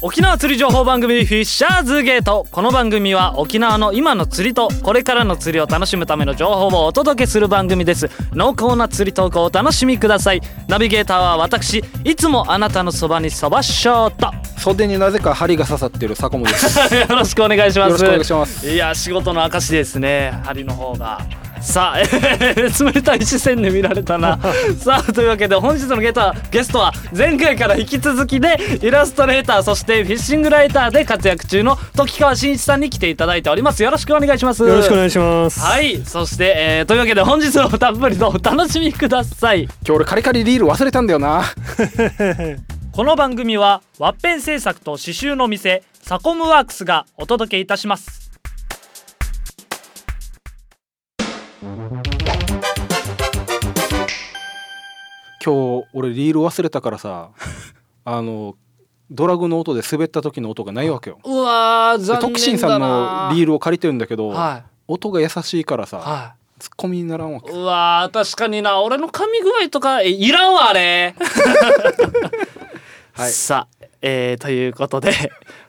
沖縄釣り情報番組フィッシャーズゲートこの番組は沖縄の今の釣りとこれからの釣りを楽しむための情報をお届けする番組です。濃厚な釣りトークをお楽しみください。ナビゲーターは私いつもあなたのそばにそばしょうと。袖になぜか針が刺さってる坂本です。よろしくお願いします。よろしくお願いします。いや仕事の証ですね。針の方がさあ、えー、冷たい視線で見られたな。さあというわけで本日のゲタゲストは前回から引き続きでイラストレーターそしてフィッシングライターで活躍中の時川真一さんに来ていただいております。よろしくお願いします。よろしくお願いします。はい。そして、えー、というわけで本日もたっぷりとお楽しみください。今日俺カリカリリール忘れたんだよな。この番組はワッペン製作と刺繍の店サコムワークスがお届けいたします今日俺リール忘れたからさ あのドラグの音で滑った時の音がないわけよ。うわーで残念だな特進さんのリールを借りてるんだけど、は音が優しいからさ、い。はツッコミにならんわけいうわー確かにな。俺の噛み具合とかえいらんわあれ。はい。さあ、えーということで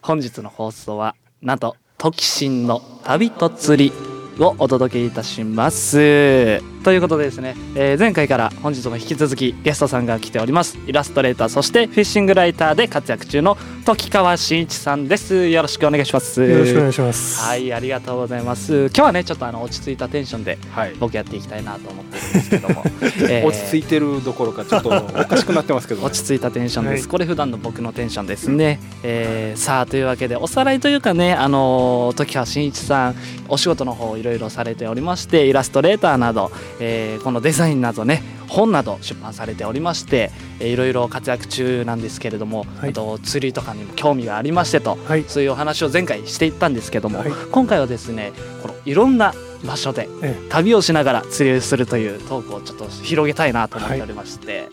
本日の放送はなんと「トキシンの旅と釣り」をお届けいたします。ということでですね、えー前回から本日も引き続きゲストさんが来ております。イラストレーターそしてフィッシングライターで活躍中の時川真一さんです。よろしくお願いします。よろしくお願いします。はいありがとうございます。今日はねちょっとあの落ち着いたテンションではい。僕やっていきたいなと思ってるんですけども、えー落ち着いてるどころかちょっと おかしくなってますけど、ね、落ち着いたテンションです、はい。これ普段の僕のテンションですね、えーさあというわけでおさらいというかねあのー時川真一さんお仕事の方いろいろされておりましてイラストレーターなど、えーこのデザインなどね本など出版されておりまして、えーいろいろ活躍中なんですけれども、はい。あと釣りとかにも興味がありましてと、はい。そういうお話を前回していったんですけども、はい。今回はですねこのいろんな場所でえ旅をしながら釣りをするというトークをちょっと広げたいなと思っておりまして、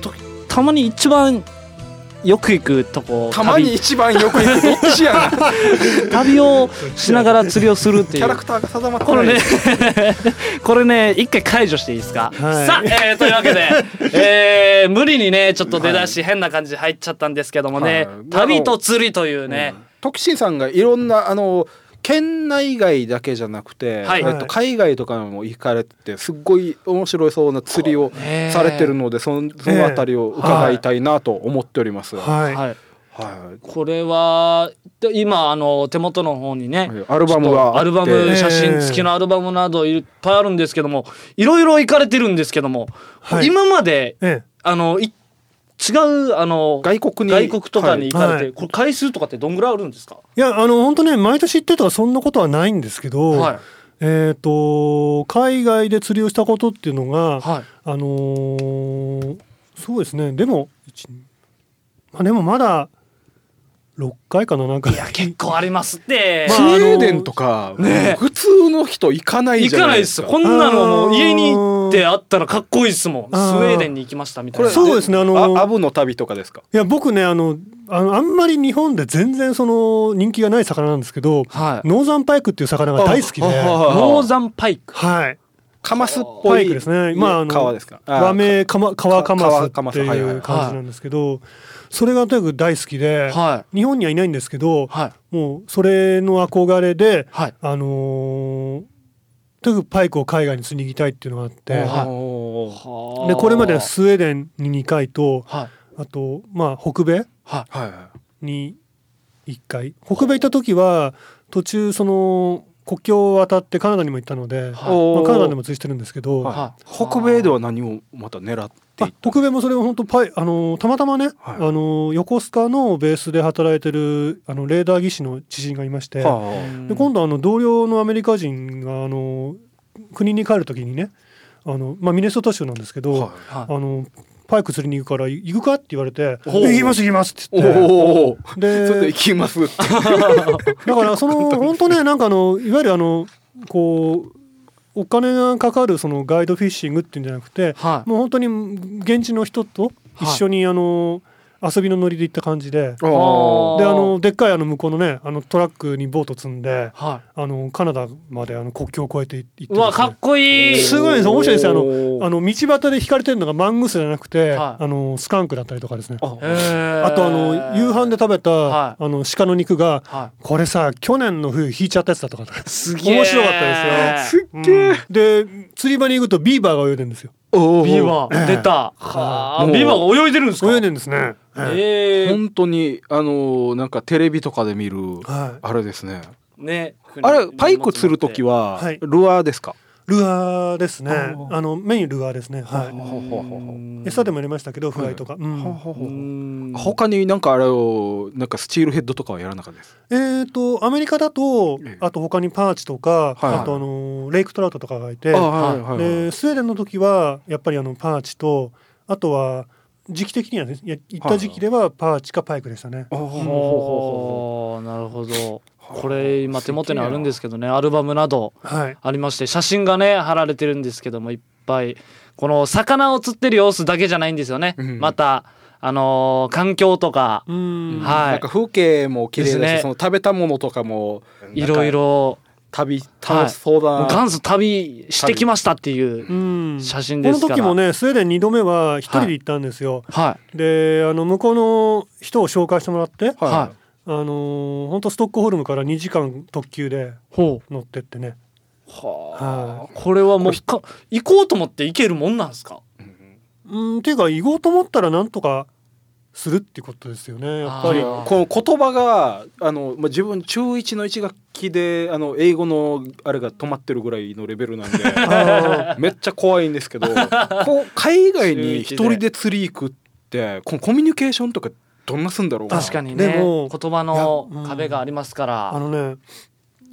とたまに一番よく行くとこたまに一番よく行くどっちやな旅 旅をしながら釣りをするっていう。キャラクターが定まってこれね これね一回解除していいですか、はい。さあ、えーというわけで、えー無理にねちょっと出だし変な感じで入っちゃったんですけどもね、はい。旅と釣りというね、徳信さんがいろんなあの県内外だけじゃなくて、はい。えっと、海外とかも行かれててすっごい面白そうな釣りをねされてるのでそのそのあたりを伺いたいなと思っております。はい。はい、はい。これはで今あの手元の方にねアルバムがアルバム写真付きのアルバムなどいっぱいあるんですけどもいろいろ行かれて。るんですけども、はい今までえあのい違うあの外国に外国とかに行かれて、はい。これ回数とかってどんぐらいあるんですか、えいやあの本当ね毎年行ってとかそんなことはないんですけど、はい。えっ、と海外で釣りをしたことっていうのが、はい。あのーそうですね。でも一まあでもまだ6回か7回いや結構ありますって、スウまあェーデンとか、ね。普通の人行かない行じゃかないですすないでか。こんなの家に行ってあったらかっこいいですもん。スウェーデンに行きましたみたいな。そうですねあのあアブの旅とかですか？いや僕ねあのあのあんまり日本で全然その人気がない魚なんですけどはい。ノーザンパイクっていう魚が大好きで。ノーザンパイク？はい。カマスっぽいパイクですね。まああの川ですか？あ和名カマ川カマス。っていう感じなんですけどそれがとにかく大好きでは日本にはいないんですけどいはい。もうそれの憧れではい。あのーとにかくパイクを海外に釣りに行きたいっていうのがあって。はい。でこれまでははスウェーデンに2回とい。あとまあ北米。に1回。北米行った時は途中その国境を渡ってカナダにも行ったので、はい。まあ、カナダでも釣りしてるんですけど、はい。はい。北米では何をまた狙って北米もそれは本当パイあのたまたまね、はい。あの横須賀のベースで働いてるあのレーダー技師の知人がいまして、はで今度あの同僚のアメリカ人があの国に帰る時にねあの、まあ、ミネソタ州なんですけど、はい。はい。あのパイク釣りに行くから行くかって言われて「おう行きます行きます」ってお言って。でで行きますって。だからその本当ねなんかあのいわゆるあのこうお金がかかるそのガイドフィッシングっていうんじゃなくてはいもう本当に現地の人と一緒にあの、遊びのノリで行った感じで。であのでっかいあの向こうのねあのトラックにボート積んではあのカナダまであの国境を越えて行ってい。うわかっこいい。すごいです。面白いです。よあののあの道端で引かれてるのがマングースじゃなくて、はい。あのスカンクだったりとかですね。あとあの夕飯で食べた、はあの鹿の肉がはこれさ去年の冬引いちゃったやつだとか。い。すげえ。面白かったですよ。すっげえで釣り場に行くとビーバーが泳いでるんですよ。おビーバええー出た。はあ。ビーバーが泳いでるんですか？泳いでるんですね、ええ。本当にあのなんかテレビとかで見るはい。あれですね。ね。あれパイク釣る時ははい。ルアーですか？ルアーですね。あのメインルアーですね。はい。餌でもやりましたけどフライとか、他になんかあれをなんかスチールヘッドとかはやらなかったです？えー、とアメリカだとええ。あと他にパーチとか、はい。あとあのレイクトラウトとかがいて、あはいはいはい。でスウェーデンの時はやっぱりあのパーチとあとは時期的にはねいや行った時期ではパーチかパイクでしたね。あほうほうほうほおーなるほど。これ今手元にあるんですけどねアルバムなどはい、ありまして写真がね貼られてるんですけどもいっぱい。この魚を釣ってる様子だけじゃないんですよね、うん。またあのー環境とか。うん。はい。なんか風景も綺麗だし、ですね。その食べたものとかもいろいろ旅楽しそうだ。な、元祖旅してきましたっていううん。写真このですから。時もねスウェーデン2度目は一人で行ったんですよ。はであの向こうの人を紹介してもらって、い。はい。あのー、本当ストックホルムから2時間特急でほ乗ってってね。うははあこれはもうか行こうと思って行けるもんなんですか？うんっていうか行こうと思ったらなんとかするっていうことですよねやっぱり。この言葉があの、まあ、自分中1の1学期であの英語のあれが止まってるぐらいのレベルなんで あめっちゃ怖いんですけどこう海外に一人で釣り行くってこのコミュニケーションとかどんなすんだろう？確かにね。でも言葉の壁がありますから、あのね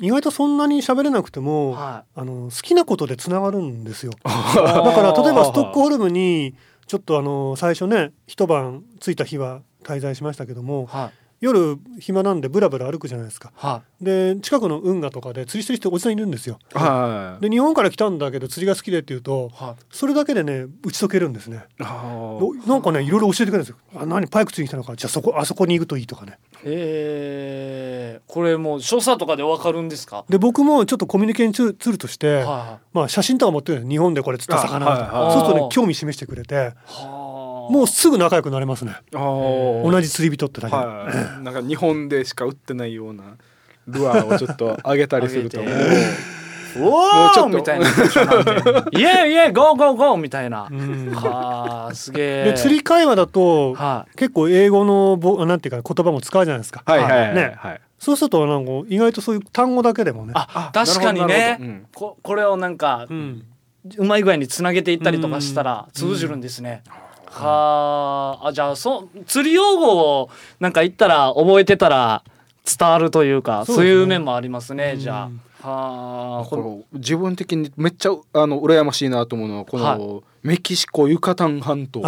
意外とそんなに喋れなくても、はあの好きなことでつながるんですよ。い、だから例えばストックホルムにちょっとあの最初ね一晩着いた日は滞在しましたけどもはい。夜暇なんでブラブラ歩くじゃないですか。はで近くの運河とかで釣りしてる人おじさんいるんですよ。はい。で日本から来たんだけど釣りが好きでって言うといはい。それだけでね打ち解けるんですね。あおなんかねいろいろ教えてくれるんですよ。あ何パイク釣りに来たのか。じゃあそこあそこに行くといいとかね。えー、これもう所作とかでわかるんですか？で僕もちょっとコミュニケーションツールとして、はいはまあ写真とか持ってるんです日本でこれ釣った魚。とか、あはいはい。そうするとね興味示してくれて。いはあもうすぐ仲良くなれますね。あ同じ釣り人ってだけで、はい、なんか日本でしか売ってないようなルアーをちょっと上げたりすると。おもうちょっとおみたいなイエーイイエゴーゴーゴーみたいな、うんはあすげえ。で釣り会話だと、は結構英語のぼなんていうか言葉も使うじゃないですか、はいはいはい、ねはい。そうするとなんか意外とそういう単語だけでもね。あ確かにね。うん。ここれをなんかうん。うまい具合につなげていったりとかしたらうん。通じるんですね。はああじゃあそう釣り用語をなんか言ったら覚えてたら伝わるというかそういう面もありますねうん。じゃあ。はあこの。自分的にめっちゃあの羨ましいなと思うのはこの、はメキシコユカタン半島。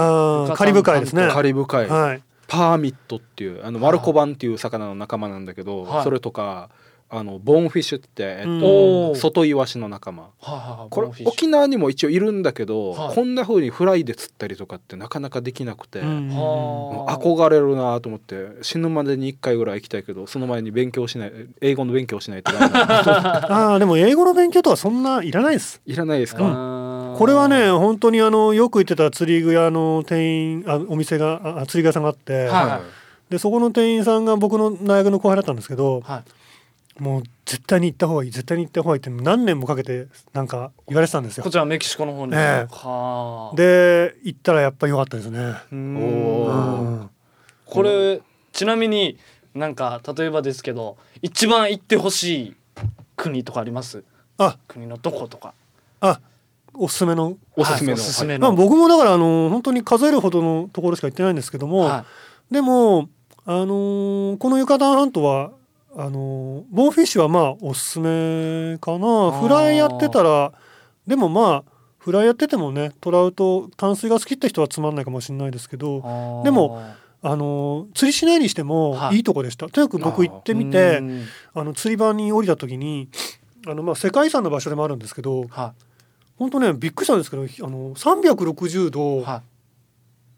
カリブ海ですね。カリブ海、はい。パーミットっていうあのマルコバンっていう魚の仲間なんだけど、はい。それとかあのボーンフィッシュって、えっうん。と、外イワシの仲間。はいはいはいこれ沖縄にも一応いるんだけど、はい。こんな風にフライで釣ったりとかってなかなかできなくて、憧れるなと思って死ぬまでに1回ぐらい行きたいけどその前に勉強しない英語の勉強しないとダメな あーでも英語の勉強とはそんないらないです。いらないですか、うん。これはね本当にあのよく行ってた釣り具屋の店員あお店があ釣り具屋さんがあって、はい。でそこの店員さんが僕の大学の後輩だったんですけどはいもう絶対に行った方がいい絶対に行った方がいいって何年もかけてなんか言われてたんですよ。こ。ちらメキシコの方に。ええ。はあ。で行ったらやっぱり良かったですね。うん。おーうん。これちなみになんか例えばですけど一番行ってほしい国とかあります？あ。国のどことか。あおすすめの。おすすめの、はいおすすめまあ、の、僕もだからあの本当に数えるほどのところしか行ってないんですけども、はでも、あのーこのユカタン半島はあのーボーンフィッシュはまあおすすめかな。ー。フライやってたらでもまあフライやっててもねトラウト淡水が好きって人はつまんないかもしれないですけどでもあのー釣りしないにしてもはい。いいとこでした、とにかく僕行ってみてうん。あの釣り場に降りた時にあのまあ世界遺産の場所でもあるんですけどは本当ねびっくりしたんですけどあの360度いは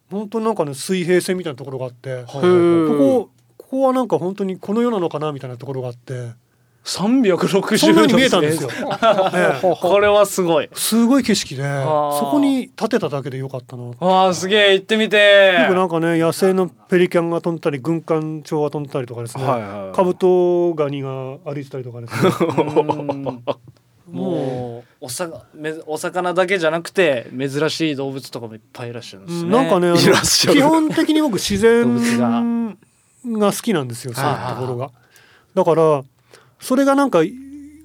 本当になんかね水平線みたいなところがあってここここはなんか本当にこの世なのかなみたいなところがあって。360そんなに見えたんですよ。え えこれはすごい。すごい景色でー。そこに立てただけでよかったな。あすげえ行ってみて。くなんかね野生のペリカンが飛んでたり軍艦鳥が飛んでたりとかですね、カブトガニが歩いてたりとかですね。うん。もうおさめお魚だけじゃなくて珍しい動物とかもいっぱいいらっしゃるんですね。なんかね基本的に僕自動物然がが好きなんですよそういうはい。ところが。だからそれがなんか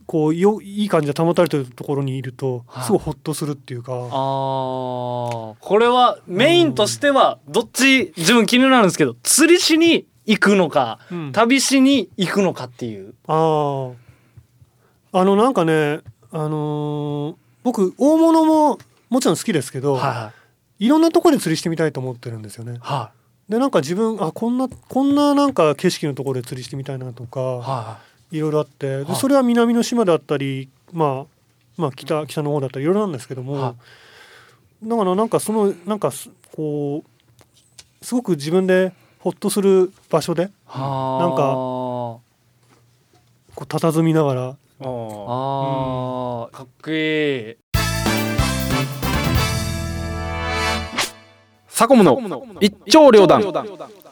こうよいい感じで保たれてるところにいるとはい。すごいホッとするっていうか。あー。これはメインとしてはどっち？自分気になるんですけど釣りしに行くのか、うん。旅しに行くのかっていう。あああのなんかねあのー僕大物ももちろん好きですけど、はいい。ろんなところで釣りしてみたいと思ってるんですよね。はでなんか自分あこんなこんななんか景色のところで釣りしてみたいなとか、いはい。ろいろあってではい。それは南の島であったり、まあ、まあ北北の方だったりいろいろなんですけども、はだからなんかそのなんかすこうすごく自分でホッとする場所ではなんかかこう佇みながら。あー。あー、かっこいい。サコムの一丁両断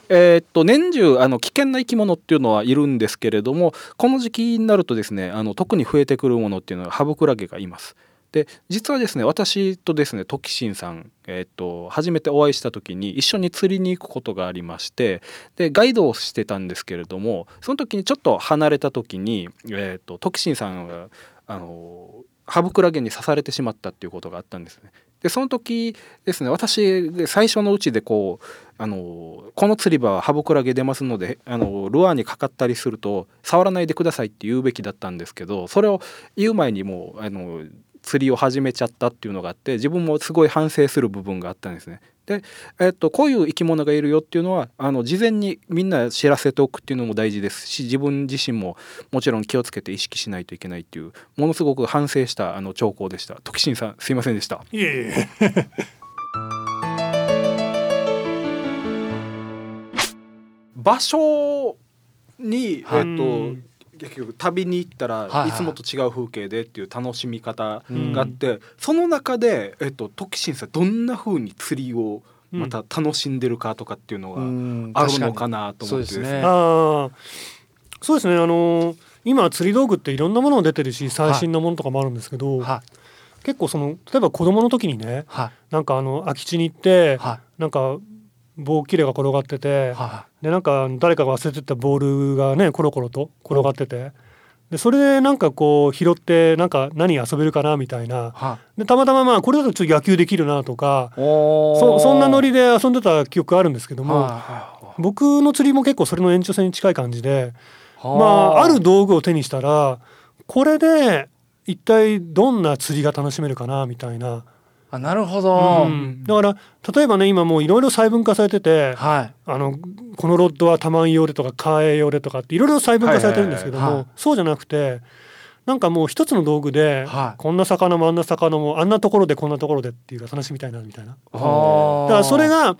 えーっと年中あの危険な生き物っていうのはいるんですけれどもこの時期になるとですねあの特に増えてくるものっていうのはハブクラゲがいます。で実はですね私とですねトキシンさん、えーっと初めてお会いした時に一緒に釣りに行くことがありましてでガイドをしてたんですけれどもその時にちょっと離れた時に、えーっとトキシンさんがあのハブクラゲに刺されてしまったっていうことがあったんですね。でその時ですね私最初のうちでこうあのこの釣り場はハブクラゲ出ますのであのルアーにかかったりすると触らないでくださいって言うべきだったんですけどそれを言う前にもうあの釣りを始めちゃったっていうのがあって自分もすごい反省する部分があったんですね。で、えっと、こういう生き物がいるよっていうのはあの事前にみんな知らせておくっていうのも大事ですし自分自身ももちろん気をつけて意識しないといけないっていうものすごく反省したあの兆候でした。時新さんすいませんでした。いえいえ 場所に、はいえっと結局旅に行ったら、はいつもと違う風景でっていう楽しみ方があって、その中で、えっと、時新さんどんな風に釣りをまた楽しんでるかとかっていうのがん。あるのかなと思ってすね。そうですね。あの今釣り道具っていろんなものが出てるし最新のものとかもあるんですけど、はい。結構その例えば子供の時にねはい。なんかあの空き地に行ってはい。なんか棒切れが転がっててはでなんか誰かが忘れてったボールがねコロコロと転がっててでそれでなんかこう拾ってなんか何遊べるかなみたいな。い。はでたまたままあこれだとちょっと野球できるなとかそそんなノリで遊んでた記憶あるんですけども、は僕の釣りも結構それの延長線に近い感じでいまあある道具を手にしたらこれで一体どんな釣りが楽しめるかなみたいな、あなるほど、うん。だから例えばね今もういろいろ細分化されててはい。あのこのロッドはタマン用でとかカーエ用でとかっていろいろ細分化されてるんですけどはいはいはいもそうじゃなくてなんかもう一つの道具で、はい。こんな魚もあんな魚もあんなところでこんなところでっていうか楽しみたいなみたいな。だからそれが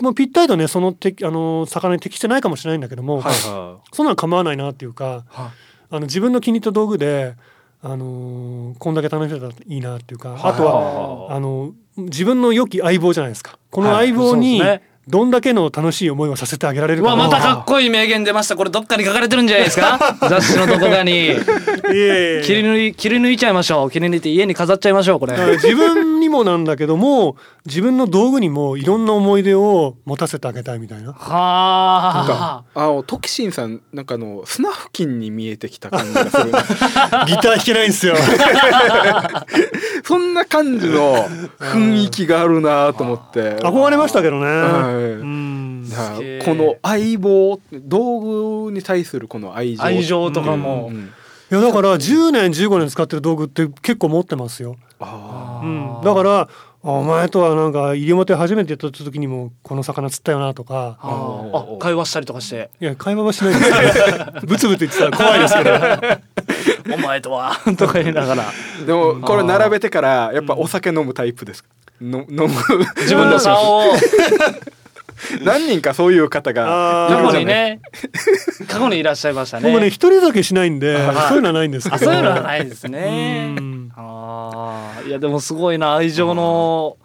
もうぴったりとねそのてあの魚に適してないかもしれないんだけども、はいはそんなの構わないなっていうかはあの自分の気に入った道具で、あのーこんだけ楽しめたらいいなっていうか、はいあとははあ。の自分の良き相棒じゃないですか。このはい。相棒にどんだけの楽しい思いをさせてあげられるかまたかっこいい名言出ました。これどっかに書かれてるんじゃないですか？雑誌のどこかに。切り抜い切り抜いちゃいましょう。切り抜いて家に飾っちゃいましょうこれ。自分にもなんだけども自分の道具にもいろんな思い出を持たせてあげたいみたいな。なんはかあのトキシンさんなんかあの砂付近に見えてきた感じがする。ギター弾けないんですよ。そんな感じの雰囲気があるなと思って。憧れましたけどね。はい。この相棒道具に対するこの愛情。愛情とかも。うんうんいやだから10年15年使ってる道具って結構持ってますよ。あうん、だからお前とはなんか西表初めてやった時にもこの魚釣ったよなとか。あ会話したりとかして。いや会話はしない。ですけどブツブツ言ってたら怖いですけど「お前とは」とか言いながら。ーでもこれ並べてからやっぱお酒飲むタイプです。かの飲む。自分の竿を何人かそういう方が過去にね。過去にいらっしゃいましたね。僕ね一人酒しないんではいそういうのはないんですけど。あそういうのはないですね。うんああいやでもすごいな。愛情の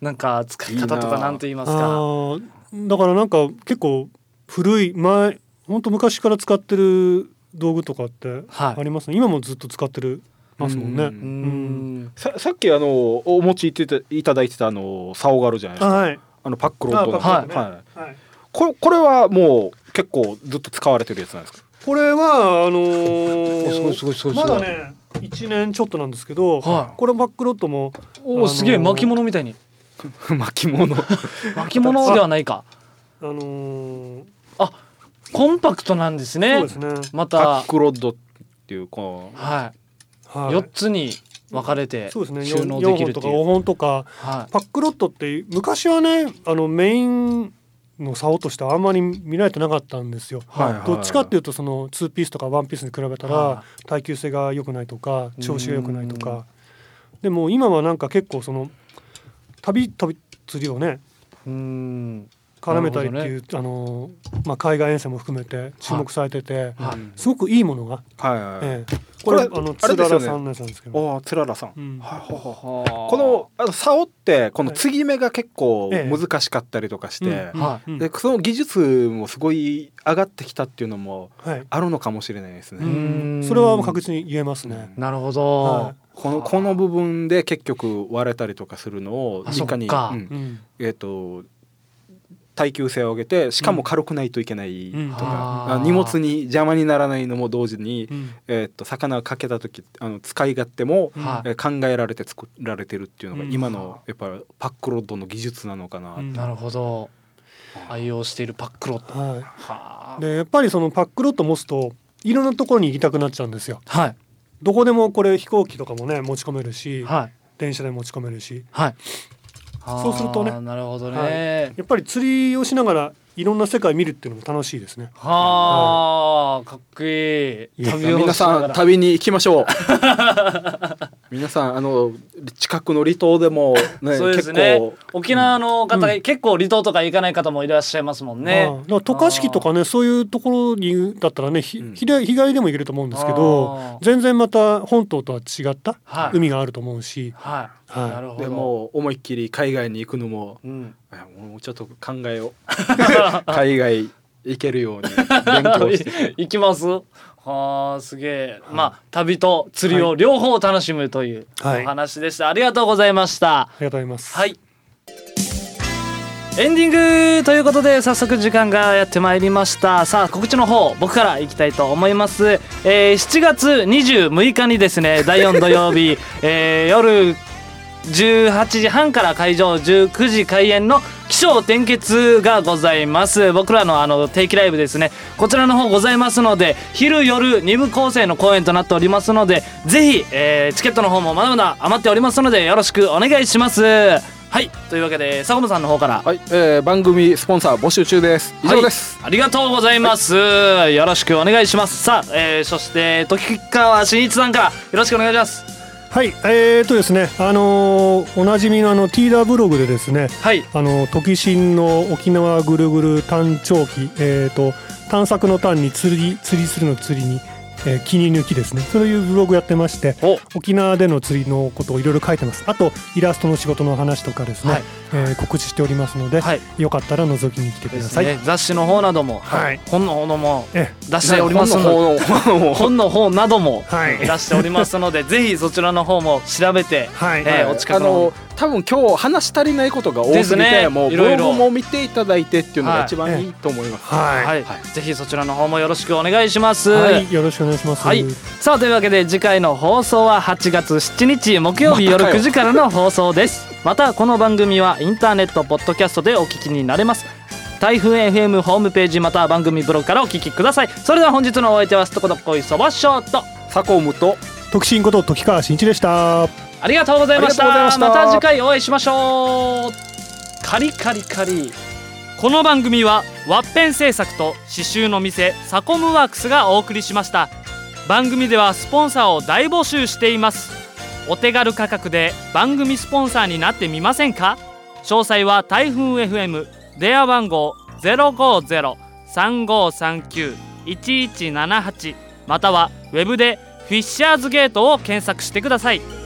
なんか使い方とかな。んと言いますあかー。だからなんか結構古い前本当昔から使ってる道具とかってはい。ありますね、今もずっと使ってるますもんね。ううーん。ささっきあのお持ちいたいただいてたあの竿があるじゃないですか、はい、あのパックロッドの。あパックロッドね。はい。はい、これこれはもう結構ずっと使われてるやつなんですか？これはあのーすごいすごいすごいすごい。まだね1年ちょっとなんですけど、はい。これバックロットもおおすげえあのー巻物みたいに。巻物。巻物。ではないか。あのーコンパクトなんですね。そうですね、まパたックロッドっていうこう。ははい。い、4つに分かれてそうですね。収納 4, できる本とか5っていう。本とかはパックロットって昔はねあのメインの竿としてはあんまり見られてなかったんですよ。はいはい。はいどっちかっていうとその2ピースとか1ピースに比べたはら耐久性が良くないとか調子が良くないとうん。かでも今はなんか結構その旅旅釣りをね絡めたりっていう、あのまあ、海外遠征も含めて注目されてて、はい。うんすごくいいものが、はいはいはい。ええこれこれあのつららさんのやつなんですけど、おおつららさん、うん。はいはいは。いここのあの竿ってこの継ぎ目が結構ええ。難しかったりとかして、うん。はい。うん。でその技術もすごい上がってきたっていうのもはい。あるのかもしれないですね。それはもう確実に言えますね。なるほど、はこのこの部分で結局割れたりとかするのをあいかに、うん。うん。えっ、と耐久性を上げてしかも軽くないといけないうん。とか、あーあ荷物に邪魔にならないのも同時に、うん。えっと魚をかけた時あの使い勝手も、はい。えー考えられて作られてるっていうのがうん。今のやっぱパックロッドの技術なのかな、うん。なるほど。愛用しているパックロットはい。はでやっぱりそのパックロット持つといろんなところに行きたくなっちゃうんですよ。はい。どこでもこれ飛行機とかもね持ち込めるし、はい。電車で持ち込めるし。はいそうするとね。なるほどね、はやっぱり釣りをしながらいろんな世界見るっていうのも楽しいですね。はあ、かっこいい。旅を皆さん旅に行きましょう 皆さんあの近くの離島でも、ね、そうです結ね構。沖縄の方が、うん。結構離島とか行かない方もいらっしゃいますもんね。渡嘉敷とかねそういうところにだったらねひうん。日帰りでも行けると思うんですけど全然また本島とは違ったはい。海があると思うし、はい、はい。なるほど。でも思いっきり海外に行くのもうん、もうちょっと考えよう。海外行けるように勉強して。行きます？はあすげえ。まあ旅と釣りを両方楽しむというおはい。話でした、ありがとうございました。ありがとうございます。はい。エンディングということで早速時間がやってまいりました。さあ告知の方僕からいきたいと思います、えー7月26日にですね 第4土曜日、えー夜18時半から会場19時開演の起承転結がございます。僕らのあの定期ライブですね。こちらの方ございますので昼夜2部構成の公演となっておりますのでぜひ、えーチケットの方もまだまだ余っておりますのでよろしくお願いします。はいというわけで坂本さんの方から。はい、えー番組スポンサー募集中です。以上です、はい、ありがとうございます、よろしくお願いします。さあ、えーそして時川真一さんからよろしくお願いしますはい、えーとですね、あのーおなじみのあのティーダーブログでですね、はい。あの時新の沖縄ぐるぐる探長記、えーと探索の探に釣り釣りするの釣りに、えー、気に抜きですね。そういうブログやってまして、お。沖縄での釣りのことをいろいろ書いてます。あとイラストの仕事の話とかですね、はい。えー告知しておりますので、はい。よかったら覗きに来てください。ね。雑誌の方なども、はい。本の方もえ出しておりますので。本の方の本の方などもはい。出しておりますので、ぜひそちらの方も調べて、はい、えーお近くの多分今日話し足りないことが多すぎて、ですね。もういろいろ。ブログも見ていただいてっていうのが一はい。番いいと思います、はい、はい。ぜひそちらの方もよろしくお願いします。はい、よろしくお願いします。はい。さあというわけで次回の放送は8月7日木曜日夜またかよ。9時からの放送です。またこの番組はインターネットポッドキャストでお聞きになれます。台風 FM ホームページまたは番組ブログからお聞きください。それでは本日のお相手はすとこどっこいそばショート。サコムと特進こと時川真一でした。ありがとうございました。また次回お会いしましょうカリカリカリ。この番組はワッペン製作と刺繍の店サコムワークスがお送りしました。番組ではスポンサーを大募集しています。お手軽価格で番組スポンサーになってみませんか？詳細は台風 FM 電話番号050-3539-1178またはウェブで「フィッシャーズゲートを検索してください。